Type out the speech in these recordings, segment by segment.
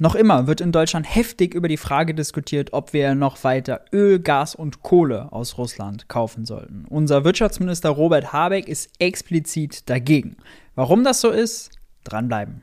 Noch immer wird in Deutschland heftig über die Frage diskutiert, ob wir noch weiter Öl, Gas und Kohle aus Russland kaufen sollten. Unser Wirtschaftsminister Robert Habeck ist explizit dagegen. Warum das so ist? Dranbleiben.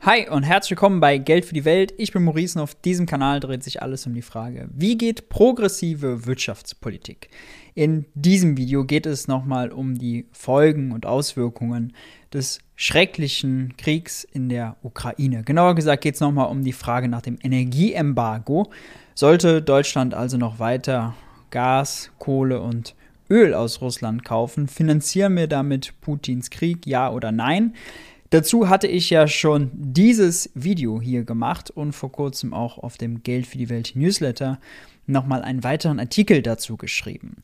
Hi und herzlich willkommen bei Geld für die Welt. Ich bin Maurice und auf diesem Kanal dreht sich alles um die Frage, wie geht progressive Wirtschaftspolitik? In diesem Video geht es nochmal um die Folgen und Auswirkungen des schrecklichen Kriegs in der Ukraine. Genauer gesagt geht es nochmal um die Frage nach dem Energieembargo. Sollte Deutschland also noch weiter Gas, Kohle und Öl aus Russland kaufen, finanzieren wir damit Putins Krieg, ja oder nein? Dazu hatte ich ja schon dieses Video hier gemacht und vor kurzem auch auf dem Geld für die Welt Newsletter nochmal einen weiteren Artikel dazu geschrieben.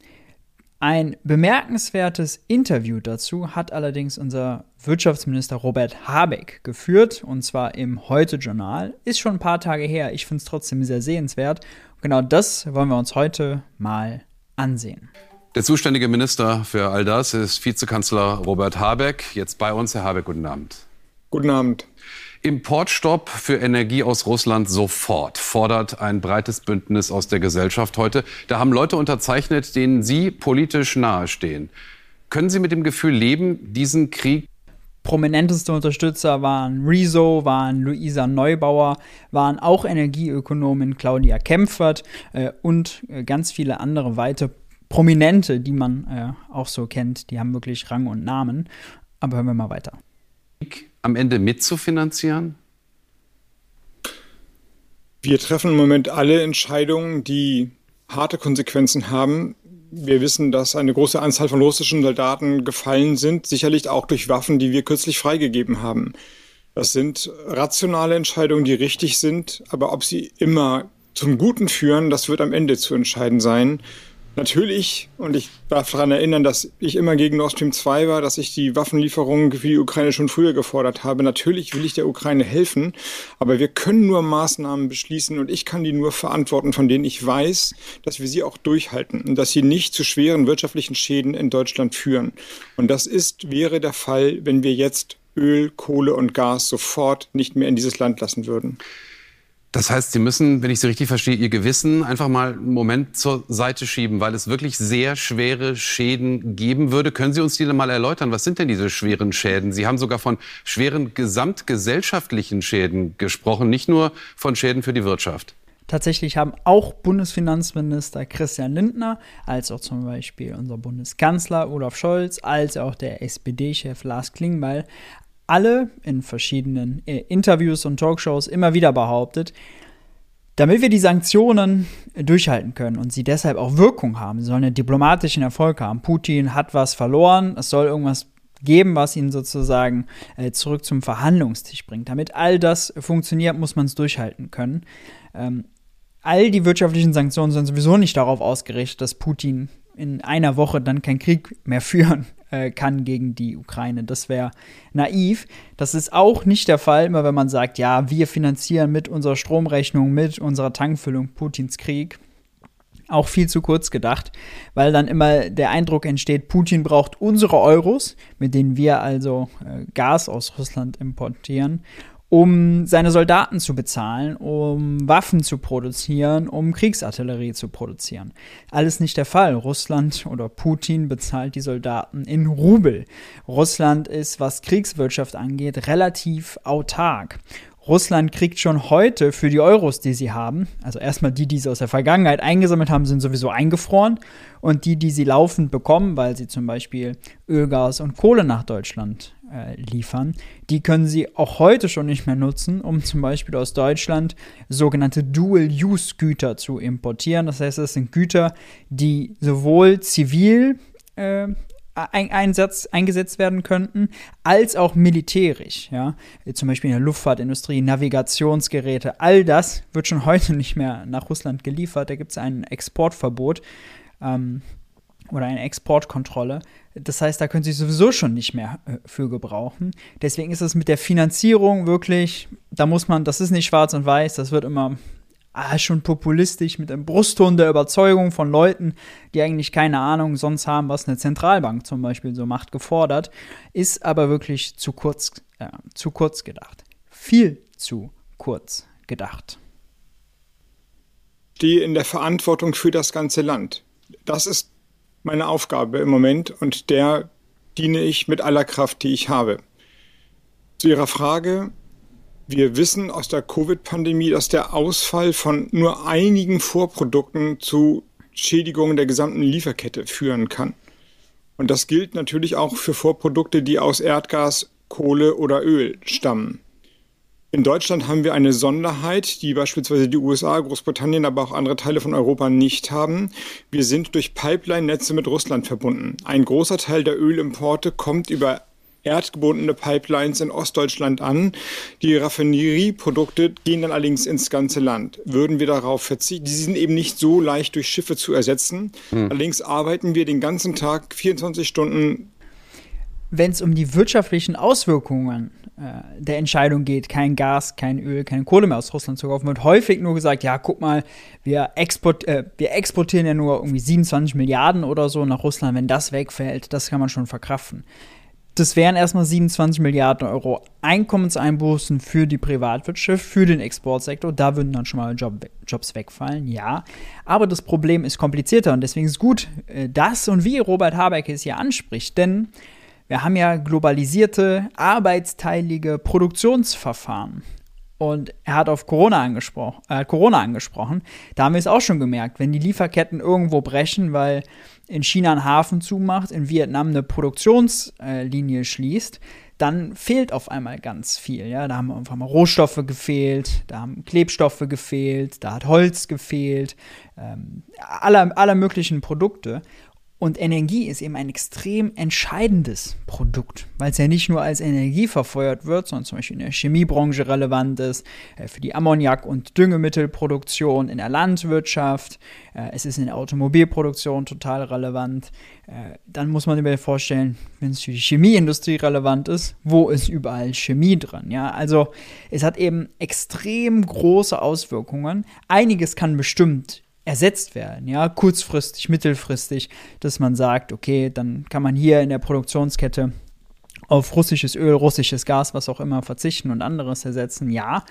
Ein bemerkenswertes Interview dazu hat allerdings unser Wirtschaftsminister Robert Habeck geführt, und zwar im Heute-Journal. Ist schon ein paar Tage her, ich finde es trotzdem sehr sehenswert. Und genau das wollen wir uns heute mal ansehen. Der zuständige Minister für all das ist Vizekanzler Robert Habeck. Jetzt bei uns, Herr Habeck, guten Abend. Guten Abend. Importstopp für Energie aus Russland sofort, fordert ein breites Bündnis aus der Gesellschaft heute. Da haben Leute unterzeichnet, denen Sie politisch nahestehen. Können Sie mit dem Gefühl leben, diesen Krieg Prominenteste Unterstützer waren Rezo, waren Luisa Neubauer, waren auch Energieökonomin Claudia Kempfert äh, und äh, ganz viele andere weitere Prominente, die man äh, auch so kennt. Die haben wirklich Rang und Namen. Aber hören wir mal weiter am Ende mitzufinanzieren? Wir treffen im Moment alle Entscheidungen, die harte Konsequenzen haben. Wir wissen, dass eine große Anzahl von russischen Soldaten gefallen sind, sicherlich auch durch Waffen, die wir kürzlich freigegeben haben. Das sind rationale Entscheidungen, die richtig sind, aber ob sie immer zum Guten führen, das wird am Ende zu entscheiden sein. Natürlich, und ich darf daran erinnern, dass ich immer gegen Nord Stream 2 war, dass ich die Waffenlieferungen für die Ukraine schon früher gefordert habe. Natürlich will ich der Ukraine helfen, aber wir können nur Maßnahmen beschließen und ich kann die nur verantworten, von denen ich weiß, dass wir sie auch durchhalten und dass sie nicht zu schweren wirtschaftlichen Schäden in Deutschland führen. Und das ist, wäre der Fall, wenn wir jetzt Öl, Kohle und Gas sofort nicht mehr in dieses Land lassen würden. Das heißt, Sie müssen, wenn ich Sie richtig verstehe, Ihr Gewissen einfach mal einen Moment zur Seite schieben, weil es wirklich sehr schwere Schäden geben würde. Können Sie uns die mal erläutern? Was sind denn diese schweren Schäden? Sie haben sogar von schweren gesamtgesellschaftlichen Schäden gesprochen, nicht nur von Schäden für die Wirtschaft. Tatsächlich haben auch Bundesfinanzminister Christian Lindner, als auch zum Beispiel unser Bundeskanzler Olaf Scholz, als auch der SPD-Chef Lars Klingbeil alle in verschiedenen äh, Interviews und Talkshows immer wieder behauptet, damit wir die Sanktionen durchhalten können und sie deshalb auch Wirkung haben, sie sollen einen diplomatischen Erfolg haben. Putin hat was verloren, es soll irgendwas geben, was ihn sozusagen äh, zurück zum Verhandlungstisch bringt. Damit all das funktioniert, muss man es durchhalten können. Ähm, all die wirtschaftlichen Sanktionen sind sowieso nicht darauf ausgerichtet, dass Putin in einer Woche dann keinen Krieg mehr führen äh, kann gegen die Ukraine. Das wäre naiv. Das ist auch nicht der Fall, immer wenn man sagt, ja, wir finanzieren mit unserer Stromrechnung, mit unserer Tankfüllung Putins Krieg. Auch viel zu kurz gedacht, weil dann immer der Eindruck entsteht, Putin braucht unsere Euros, mit denen wir also äh, Gas aus Russland importieren, um seine Soldaten zu bezahlen, um Waffen zu produzieren, um Kriegsartillerie zu produzieren. Alles nicht der Fall. Russland oder Putin bezahlt die Soldaten in Rubel. Russland ist, was Kriegswirtschaft angeht, relativ autark. Russland kriegt schon heute für die Euros, die sie haben, also erstmal die, die sie aus der Vergangenheit eingesammelt haben, sind sowieso eingefroren. Und die, die sie laufend bekommen, weil sie zum Beispiel Öl, Gas und Kohle nach Deutschland äh, liefern. Die können Sie auch heute schon nicht mehr nutzen, um zum Beispiel aus Deutschland sogenannte Dual-Use-Güter zu importieren. Das heißt, das sind Güter, die sowohl zivil äh, Einsatz, eingesetzt werden könnten, als auch militärisch. Ja? Zum Beispiel in der Luftfahrtindustrie, Navigationsgeräte, all das wird schon heute nicht mehr nach Russland geliefert. Da gibt es ein Exportverbot. Ähm, oder eine Exportkontrolle. Das heißt, da können Sie sowieso schon nicht mehr äh, für gebrauchen. Deswegen ist es mit der Finanzierung wirklich, da muss man, das ist nicht schwarz und weiß, das wird immer ah, schon populistisch mit einem Brustton der Überzeugung von Leuten, die eigentlich keine Ahnung sonst haben, was eine Zentralbank zum Beispiel so macht, gefordert, ist aber wirklich zu kurz, äh, zu kurz gedacht. Viel zu kurz gedacht. Stehe in der Verantwortung für das ganze Land. Das ist meine Aufgabe im Moment und der diene ich mit aller Kraft, die ich habe. Zu Ihrer Frage, wir wissen aus der Covid-Pandemie, dass der Ausfall von nur einigen Vorprodukten zu Schädigungen der gesamten Lieferkette führen kann. Und das gilt natürlich auch für Vorprodukte, die aus Erdgas, Kohle oder Öl stammen. In Deutschland haben wir eine Sonderheit, die beispielsweise die USA, Großbritannien, aber auch andere Teile von Europa nicht haben. Wir sind durch Pipeline-Netze mit Russland verbunden. Ein großer Teil der Ölimporte kommt über erdgebundene Pipelines in Ostdeutschland an. Die Raffinerieprodukte gehen dann allerdings ins ganze Land. Würden wir darauf verzichten? Die sind eben nicht so leicht durch Schiffe zu ersetzen. Hm. Allerdings arbeiten wir den ganzen Tag 24 Stunden. Wenn es um die wirtschaftlichen Auswirkungen äh, der Entscheidung geht, kein Gas, kein Öl, keine Kohle mehr aus Russland zu kaufen, wird häufig nur gesagt, ja, guck mal, wir, export, äh, wir exportieren ja nur irgendwie 27 Milliarden oder so nach Russland. Wenn das wegfällt, das kann man schon verkraften. Das wären erstmal 27 Milliarden Euro Einkommenseinbußen für die Privatwirtschaft, für den Exportsektor. Da würden dann schon mal Job, Jobs wegfallen, ja. Aber das Problem ist komplizierter und deswegen ist gut, äh, das und wie Robert Habeck es hier anspricht. Denn wir haben ja globalisierte, arbeitsteilige Produktionsverfahren. Und er hat auf Corona angesprochen, äh, Corona angesprochen. Da haben wir es auch schon gemerkt, wenn die Lieferketten irgendwo brechen, weil in China ein Hafen zumacht, in Vietnam eine Produktionslinie schließt, dann fehlt auf einmal ganz viel. Ja? Da haben auf einmal Rohstoffe gefehlt, da haben Klebstoffe gefehlt, da hat Holz gefehlt, ähm, aller, aller möglichen Produkte. Und Energie ist eben ein extrem entscheidendes Produkt, weil es ja nicht nur als Energie verfeuert wird, sondern zum Beispiel in der Chemiebranche relevant ist, äh, für die Ammoniak- und Düngemittelproduktion in der Landwirtschaft, äh, es ist in der Automobilproduktion total relevant. Äh, dann muss man sich vorstellen, wenn es für die Chemieindustrie relevant ist, wo ist überall Chemie drin? Ja, also es hat eben extrem große Auswirkungen. Einiges kann bestimmt ersetzt werden, ja, kurzfristig, mittelfristig, dass man sagt, okay, dann kann man hier in der Produktionskette auf russisches Öl, russisches Gas, was auch immer verzichten und anderes ersetzen, ja.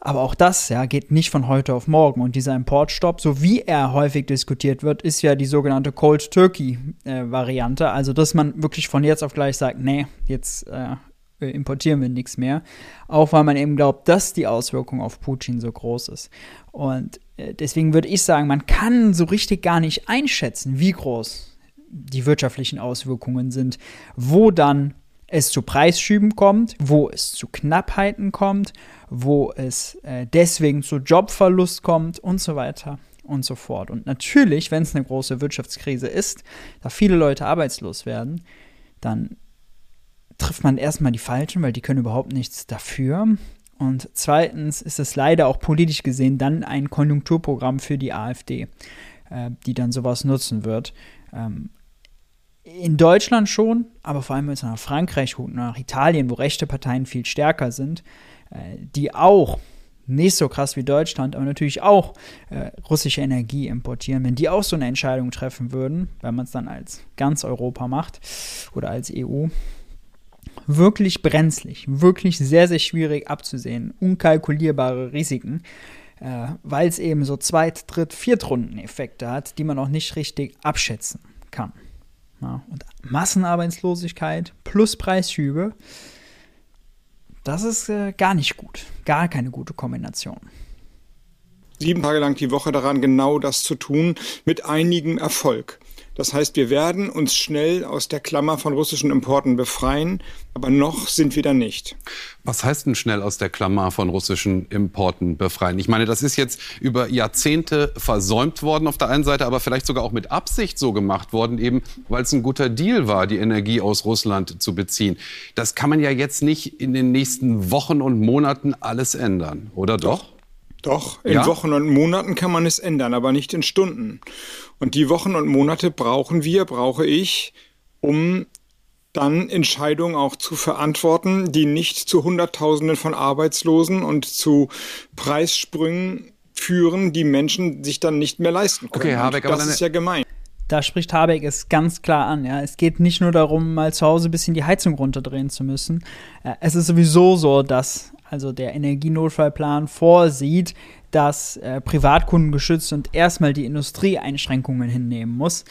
Aber auch das ja, geht nicht von heute auf morgen. Und dieser Importstopp, so wie er häufig diskutiert wird, ist ja die sogenannte Cold Turkey-Variante. Äh, also, dass man wirklich von jetzt auf gleich sagt, nee, jetzt äh, importieren wir nichts mehr. Auch weil man eben glaubt, dass die Auswirkung auf Putin so groß ist. Und äh, deswegen würde ich sagen, man kann so richtig gar nicht einschätzen, wie groß die wirtschaftlichen Auswirkungen sind, wo dann es zu Preisschüben kommt, wo es zu Knappheiten kommt, wo es äh, deswegen zu Jobverlust kommt und so weiter und so fort. Und natürlich, wenn es eine große Wirtschaftskrise ist, da viele Leute arbeitslos werden, dann trifft man erstmal die Falschen, weil die können überhaupt nichts dafür. Und zweitens ist es leider auch politisch gesehen dann ein Konjunkturprogramm für die AfD, äh, die dann sowas nutzen wird. Ähm, in Deutschland schon, aber vor allem jetzt nach Frankreich und nach Italien, wo rechte Parteien viel stärker sind, äh, die auch nicht so krass wie Deutschland, aber natürlich auch äh, russische Energie importieren. Wenn die auch so eine Entscheidung treffen würden, wenn man es dann als ganz Europa macht oder als EU, wirklich brenzlig, wirklich sehr, sehr schwierig abzusehen, unkalkulierbare Risiken, äh, weil es eben so Zweit-, Dritt-, Viertrunden-Effekte hat, die man auch nicht richtig abschätzen kann. Ja, und Massenarbeitslosigkeit plus Preisschübe, das ist äh, gar nicht gut, gar keine gute Kombination sieben Tage lang die Woche daran, genau das zu tun, mit einigem Erfolg. Das heißt, wir werden uns schnell aus der Klammer von russischen Importen befreien, aber noch sind wir da nicht. Was heißt denn schnell aus der Klammer von russischen Importen befreien? Ich meine, das ist jetzt über Jahrzehnte versäumt worden auf der einen Seite, aber vielleicht sogar auch mit Absicht so gemacht worden, eben weil es ein guter Deal war, die Energie aus Russland zu beziehen. Das kann man ja jetzt nicht in den nächsten Wochen und Monaten alles ändern, oder doch? Doch, in ja? Wochen und Monaten kann man es ändern, aber nicht in Stunden. Und die Wochen und Monate brauchen wir, brauche ich, um dann Entscheidungen auch zu verantworten, die nicht zu Hunderttausenden von Arbeitslosen und zu Preissprüngen führen, die Menschen sich dann nicht mehr leisten können. Okay, Habeck, aber das ist ja gemein. Da spricht Habeck es ganz klar an. Ja. Es geht nicht nur darum, mal zu Hause ein bisschen die Heizung runterdrehen zu müssen. Es ist sowieso so, dass also der Energienotfallplan vorsieht, dass äh, Privatkunden geschützt und erstmal die Industrie Einschränkungen hinnehmen muss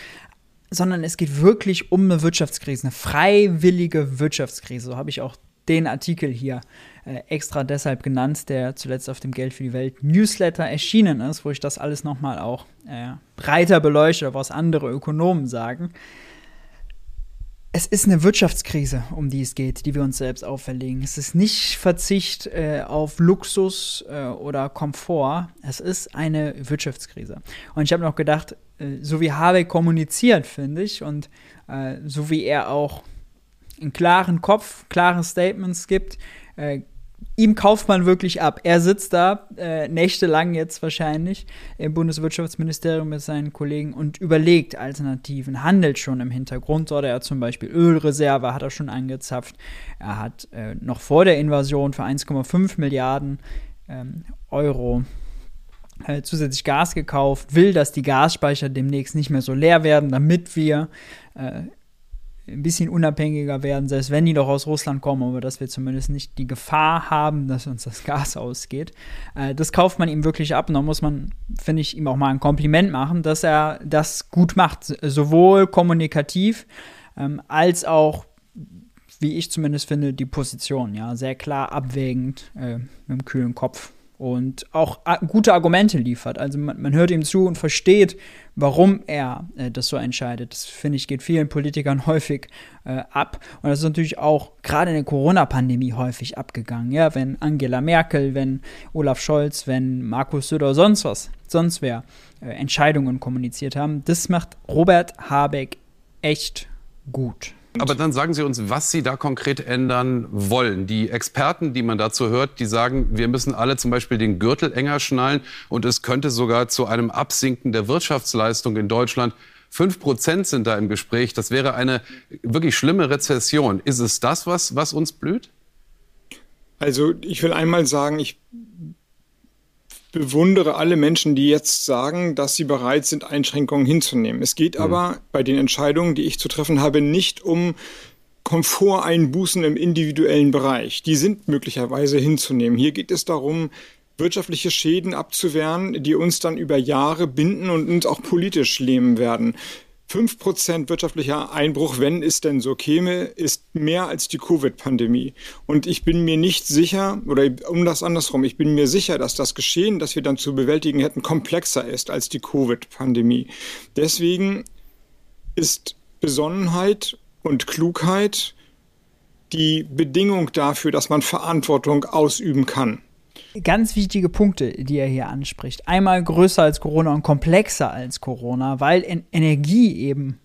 sondern es geht wirklich um eine Wirtschaftskrise, eine freiwillige Wirtschaftskrise. So habe ich auch den Artikel hier äh, extra deshalb genannt, der zuletzt auf dem Geld für die Welt Newsletter erschienen ist, wo ich das alles nochmal auch äh, breiter beleuchte, was andere Ökonomen sagen. Es ist eine Wirtschaftskrise, um die es geht, die wir uns selbst auferlegen. Es ist nicht Verzicht äh, auf Luxus äh, oder Komfort. Es ist eine Wirtschaftskrise. Und ich habe noch gedacht, äh, so wie Habeck kommuniziert, finde ich, und äh, so wie er auch einen klaren Kopf, klare Statements gibt, äh, ihm kauft man wirklich ab. Er sitzt da äh, nächtelang jetzt wahrscheinlich im Bundeswirtschaftsministerium mit seinen Kollegen und überlegt Alternativen, handelt schon im Hintergrund. Dort er zuzum Beispiel Ölreserve hat er schon angezapft. Er hat äh, noch vor der Invasion für 1,5 Milliarden ähm, Euro äh, zusätzlich Gas gekauft, will, dass die Gasspeicher demnächst nicht mehr so leer werden, damit wir äh, ein bisschen unabhängiger werden, selbst wenn die doch aus Russland kommen, aber dass wir zumindest nicht die Gefahr haben, dass uns das Gas ausgeht. Äh, das kauft man ihm wirklich ab und da muss man, finde ich, ihm auch mal ein Kompliment machen, dass er das gut macht, sowohl kommunikativ ähm, als auch wie ich zumindest finde, die Position, ja, sehr klar abwägend äh, mit dem kühlen Kopf und auch gute Argumente liefert. Also man, man, hört ihm zu und versteht, warum er äh, das so entscheidet. Das finde ich geht vielen Politikern häufig äh, ab und das ist natürlich auch gerade in der Corona-Pandemie häufig abgegangen. Ja, wenn Angela Merkel, wenn Olaf Scholz, wenn Markus Söder, sonst was, sonst wer äh, Entscheidungen kommuniziert haben, das macht Robert Habeck echt gut. Aber dann sagen Sie uns, was Sie da konkret ändern wollen. Die Experten, die man dazu hört, die sagen, wir müssen alle zum Beispiel den Gürtel enger schnallen und es könnte sogar zu einem Absinken der Wirtschaftsleistung in Deutschland Fünf Prozent sind da im Gespräch. Das wäre eine wirklich schlimme Rezession. Ist es das, was, was uns blüht? Also ich will einmal sagen, ich bewundere alle Menschen, die jetzt sagen, dass sie bereit sind, Einschränkungen hinzunehmen. Es geht mhm. aber bei den Entscheidungen, die ich zu treffen habe, nicht um Komforteinbußen im individuellen Bereich. Die sind möglicherweise hinzunehmen. Hier geht es darum, wirtschaftliche Schäden abzuwehren, die uns dann über Jahre binden und uns auch politisch lähmen werden. 5% wirtschaftlicher Einbruch, wenn es denn so käme, ist mehr als die Covid-Pandemie. Und ich bin mir nicht sicher, oder um das andersrum, ich bin mir sicher, dass das Geschehen, das wir dann zu bewältigen hätten, komplexer ist als die Covid-Pandemie. Deswegen ist Besonnenheit und Klugheit die Bedingung dafür, dass man Verantwortung ausüben kann ganz wichtige Punkte, die er hier anspricht. Einmal größer als Corona und komplexer als Corona, weil Energie eben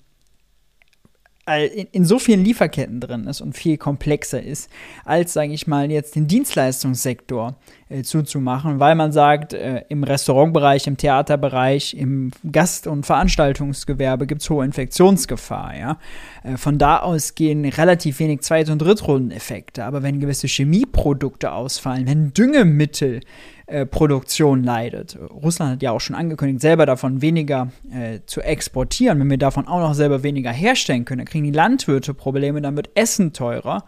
in, so vielen Lieferketten drin ist und viel komplexer ist, als, sage ich mal, jetzt den Dienstleistungssektor äh, zuzumachen, weil man sagt, äh, im Restaurantbereich, im Theaterbereich, im Gast- und Veranstaltungsgewerbe gibt es hohe Infektionsgefahr. Ja? Äh, von da aus gehen relativ wenig Zweit- und Drittrundeneffekte. Aber wenn gewisse Chemieprodukte ausfallen, wenn Düngemittel äh, Produktion leidet. Russland hat ja auch schon angekündigt, selber davon weniger äh, zu exportieren. Wenn wir davon auch noch selber weniger herstellen können, dann kriegen die Landwirte Probleme, dann wird Essen teurer.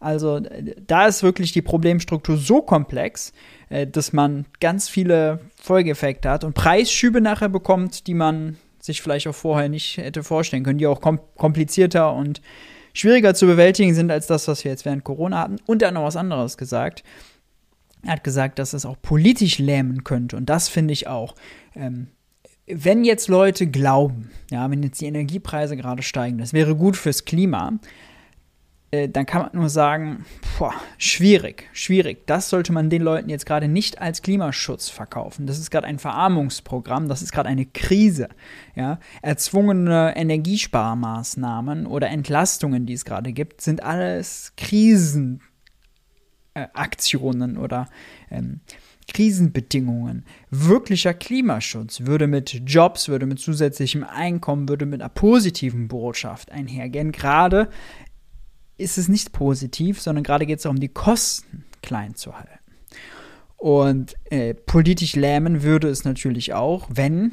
Also da ist wirklich die Problemstruktur so komplex, äh, dass man ganz viele Folgeeffekte hat und Preisschübe nachher bekommt, die man sich vielleicht auch vorher nicht hätte vorstellen können, die auch kom komplizierter und schwieriger zu bewältigen sind als das, was wir jetzt während Corona hatten. Und hat noch was anderes gesagt. Er hat gesagt, dass es auch politisch lähmen könnte. Und das finde ich auch. Ähm, wenn jetzt Leute glauben, ja, wenn jetzt die Energiepreise gerade steigen, das wäre gut fürs Klima, äh, dann kann man nur sagen, boah, schwierig, schwierig. Das sollte man den Leuten jetzt gerade nicht als Klimaschutz verkaufen. Das ist gerade ein Verarmungsprogramm, das ist gerade eine Krise. Ja? Erzwungene Energiesparmaßnahmen oder Entlastungen, die es gerade gibt, sind alles Krisen äh, Aktionen oder ähm, Krisenbedingungen. Wirklicher Klimaschutz würde mit Jobs, würde mit zusätzlichem Einkommen, würde mit einer positiven Botschaft einhergehen. Gerade ist es nicht positiv, sondern gerade geht es darum, die Kosten klein zu halten. Und äh, politisch lähmen würde es natürlich auch, wenn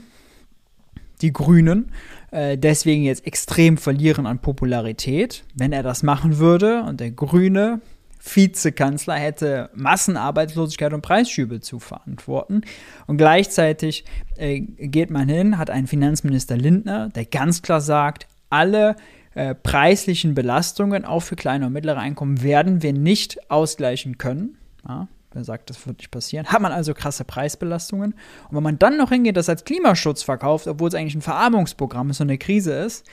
die Grünen äh, deswegen jetzt extrem verlieren an Popularität. Wenn er das machen würde und der grüne Vizekanzler hätte Massenarbeitslosigkeit und Preisschübe zu verantworten. Und gleichzeitig äh, geht man hin, hat einen Finanzminister Lindner, der ganz klar sagt, alle äh, preislichen Belastungen, auch für kleine und mittlere Einkommen, werden wir nicht ausgleichen können. Ja, er sagt, das wird nicht passieren. Hat man also krasse Preisbelastungen. Und wenn man dann noch hingeht, das als Klimaschutz verkauft, obwohl es eigentlich ein Verarmungsprogramm ist und eine Krise ist,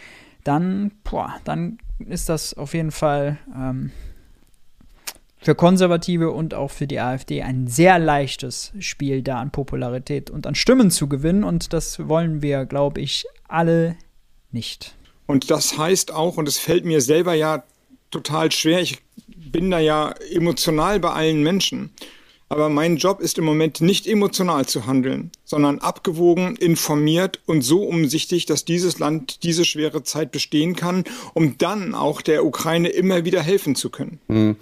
dann, boah, dann ist das auf jeden Fall ähm, für Konservative und auch für die AfD ein sehr leichtes Spiel, da an Popularität und an Stimmen zu gewinnen. Und das wollen wir, glaube ich, alle nicht. Und das heißt auch, und es fällt mir selber ja total schwer, ich bin da ja emotional bei allen Menschen. Aber mein Job ist im Moment nicht emotional zu handeln, sondern abgewogen, informiert und so umsichtig, dass dieses Land diese schwere Zeit bestehen kann, um dann auch der Ukraine immer wieder helfen zu können. Hm.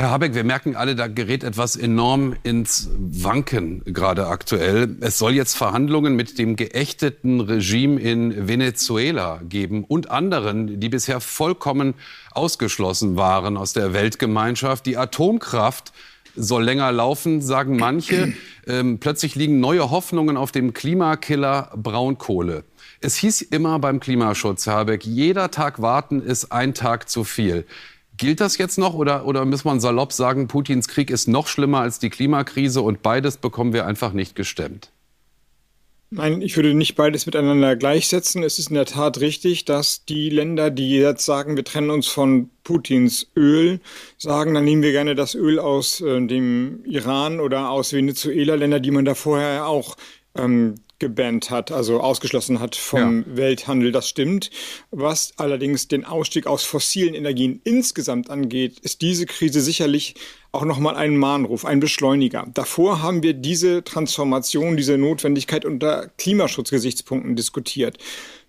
Herr Habeck, wir merken alle, da gerät etwas enorm ins Wanken gerade aktuell. Es soll jetzt Verhandlungen mit dem geächteten Regime in Venezuela geben und anderen, die bisher vollkommen ausgeschlossen waren aus der Weltgemeinschaft. Die Atomkraft soll länger laufen, sagen manche. Ähm, plötzlich liegen neue Hoffnungen auf dem Klimakiller Braunkohle. Es hieß immer beim Klimaschutz, Herr Habeck, jeder Tag warten ist ein Tag zu viel. Gilt das jetzt noch oder, oder muss man salopp sagen, Putins Krieg ist noch schlimmer als die Klimakrise und beides bekommen wir einfach nicht gestemmt? Nein, ich würde nicht beides miteinander gleichsetzen. Es ist in der Tat richtig, dass die Länder, die jetzt sagen, wir trennen uns von Putins Öl, sagen, dann nehmen wir gerne das Öl aus äh, dem Iran oder aus Venezuela, Länder, die man da vorher auch ähm, gebannt hat, also ausgeschlossen hat vom ja. Welthandel. Das stimmt. Was allerdings den Ausstieg aus fossilen Energien insgesamt angeht, ist diese Krise sicherlich auch nochmal ein Mahnruf, ein Beschleuniger. Davor haben wir diese Transformation, diese Notwendigkeit unter Klimaschutzgesichtspunkten diskutiert.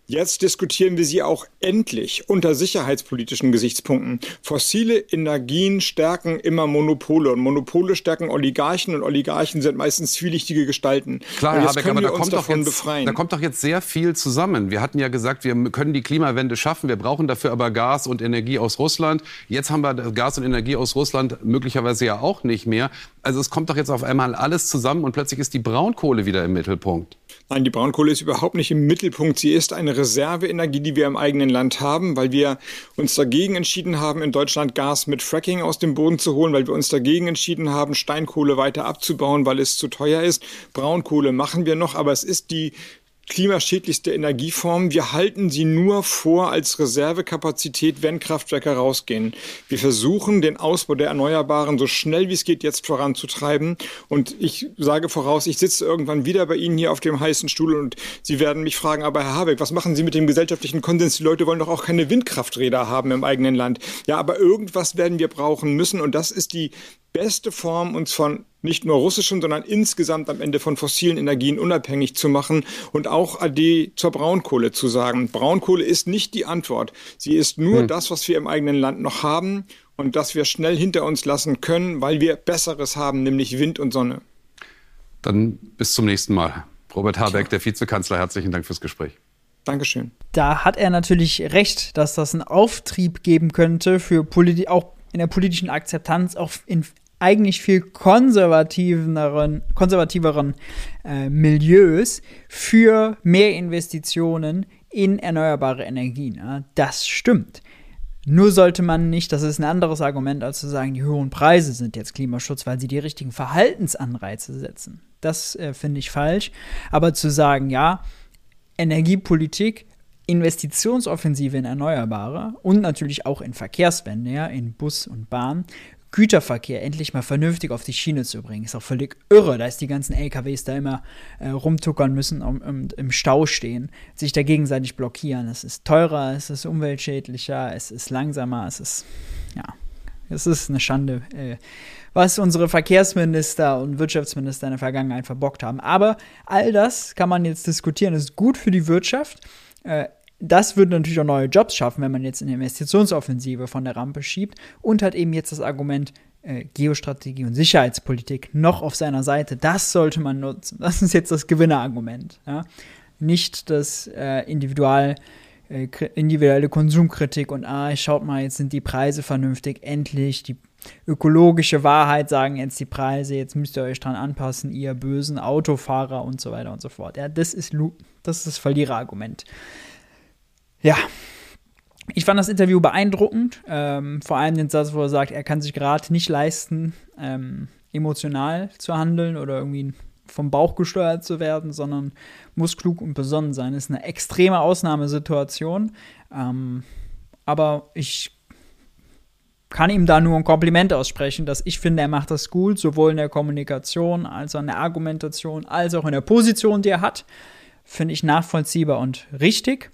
Jetzt diskutieren wir sie auch endlich unter sicherheitspolitischen Gesichtspunkten. Fossile Energien stärken immer Monopole und Monopole stärken Oligarchen und Oligarchen sind meistens zwielichtige Gestalten. Klar, Herr Habeck, aber da kommt, doch jetzt, befreien. da kommt doch jetzt sehr viel zusammen. Wir hatten ja gesagt, wir können die Klimawende schaffen, wir brauchen dafür aber Gas und Energie aus Russland. Jetzt haben wir Gas und Energie aus Russland möglicherweise ja auch nicht mehr. Also es kommt doch jetzt auf einmal alles zusammen und plötzlich ist die Braunkohle wieder im Mittelpunkt. Nein, die Braunkohle ist überhaupt nicht im Mittelpunkt. Sie ist eine Reserveenergie, die wir im eigenen Land haben, weil wir uns dagegen entschieden haben, in Deutschland Gas mit Fracking aus dem Boden zu holen, weil wir uns dagegen entschieden haben, Steinkohle weiter abzubauen, weil es zu teuer ist. Braunkohle machen wir noch, aber es ist die klimaschädlichste Energieform. Wir halten sie nur vor als Reservekapazität, wenn Kraftwerke rausgehen. Wir versuchen, den Ausbau der Erneuerbaren so schnell wie es geht jetzt voranzutreiben. Und ich sage voraus, ich sitze irgendwann wieder bei Ihnen hier auf dem heißen Stuhl und Sie werden mich fragen, aber Herr Habeck, was machen Sie mit dem gesellschaftlichen Konsens? Die Leute wollen doch auch keine Windkrafträder haben im eigenen Land. Ja, aber irgendwas werden wir brauchen müssen und das ist die beste Form, uns von nicht nur russischen, sondern insgesamt am Ende von fossilen Energien unabhängig zu machen und auch AD zur Braunkohle zu sagen. Braunkohle ist nicht die Antwort. Sie ist nur hm. das, was wir im eigenen Land noch haben und das wir schnell hinter uns lassen können, weil wir Besseres haben, nämlich Wind und Sonne. Dann bis zum nächsten Mal. Robert Habeck, der Vizekanzler, herzlichen Dank fürs Gespräch. Dankeschön. Da hat er natürlich recht, dass das einen Auftrieb geben könnte für Politi auch in der politischen Akzeptanz auch in eigentlich viel konservativeren, konservativeren äh, Milieus für mehr Investitionen in erneuerbare Energien. Ja, das stimmt. Nur sollte man nicht, das ist ein anderes Argument, als zu sagen, die hohen Preise sind jetzt Klimaschutz, weil sie die richtigen Verhaltensanreize setzen. Das äh, finde ich falsch. Aber zu sagen, ja, Energiepolitik Investitionsoffensive in Erneuerbare und natürlich auch in Verkehrswende, ja, in Bus und Bahn, Güterverkehr endlich mal vernünftig auf die Schiene zu bringen. Ist auch völlig irre, dass die ganzen LKWs da immer äh, rumtuckern müssen und, und, im Stau stehen, sich da gegenseitig blockieren. Es ist teurer, es ist umweltschädlicher, es ist langsamer, es ist, ja, es ist eine Schande, äh, was unsere Verkehrsminister und Wirtschaftsminister in der Vergangenheit verbockt haben. Aber all das kann man jetzt diskutieren, ist gut für die Wirtschaft. Äh, das würde natürlich auch neue Jobs schaffen, wenn man jetzt eine Investitionsoffensive von der Rampe schiebt und hat eben jetzt das Argument, äh, Geostrategie und Sicherheitspolitik noch auf seiner Seite. Das sollte man nutzen. Das ist jetzt das Gewinnerargument. Ja? Nicht das äh, Individual, äh, individuelle Konsumkritik und ah, schaut mal, jetzt sind die Preise vernünftig, endlich die ökologische Wahrheit sagen jetzt die Preise, jetzt müsst ihr euch dran anpassen, ihr bösen Autofahrer und so weiter und so fort. Ja, das ist, das, ist das Verliererargument. Ja, ich fand das Interview beeindruckend. Ähm, vor allem den Satz, wo er sagt, er kann sich gerade nicht leisten, ähm, emotional zu handeln oder irgendwie vom Bauch gesteuert zu werden, sondern muss klug und besonnen sein. Ist eine extreme Ausnahmesituation. Ähm, aber ich kann ihm da nur ein Kompliment aussprechen, dass ich finde, er macht das gut, sowohl in der Kommunikation als auch in der Argumentation, als auch in der Position, die er hat. Finde ich nachvollziehbar und richtig.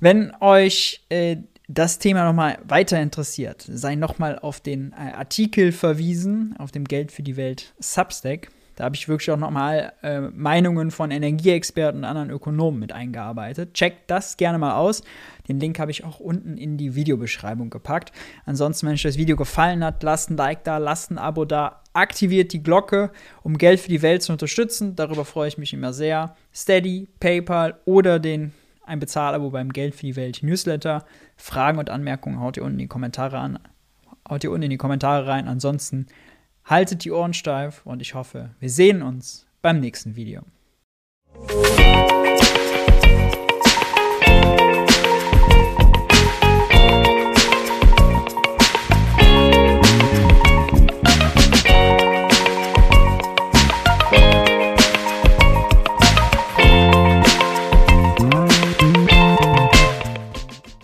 Wenn euch äh, das Thema nochmal weiter interessiert, sei nochmal auf den äh, Artikel verwiesen, auf dem Geld für die Welt Substack. Da habe ich wirklich auch nochmal äh, Meinungen von Energieexperten und anderen Ökonomen mit eingearbeitet. Checkt das gerne mal aus. Den Link habe ich auch unten in die Videobeschreibung gepackt. Ansonsten, wenn euch das Video gefallen hat, lasst ein Like da, lasst ein Abo da, aktiviert die Glocke, um Geld für die Welt zu unterstützen. Darüber freue ich mich immer sehr. Steady, PayPal oder den ein Bezahlabo beim Geld für die Welt Newsletter. Fragen und Anmerkungen haut ihr unten in die Kommentare an. Haut ihr unten in die Kommentare rein. Ansonsten haltet die Ohren steif und ich hoffe, wir sehen uns beim nächsten Video.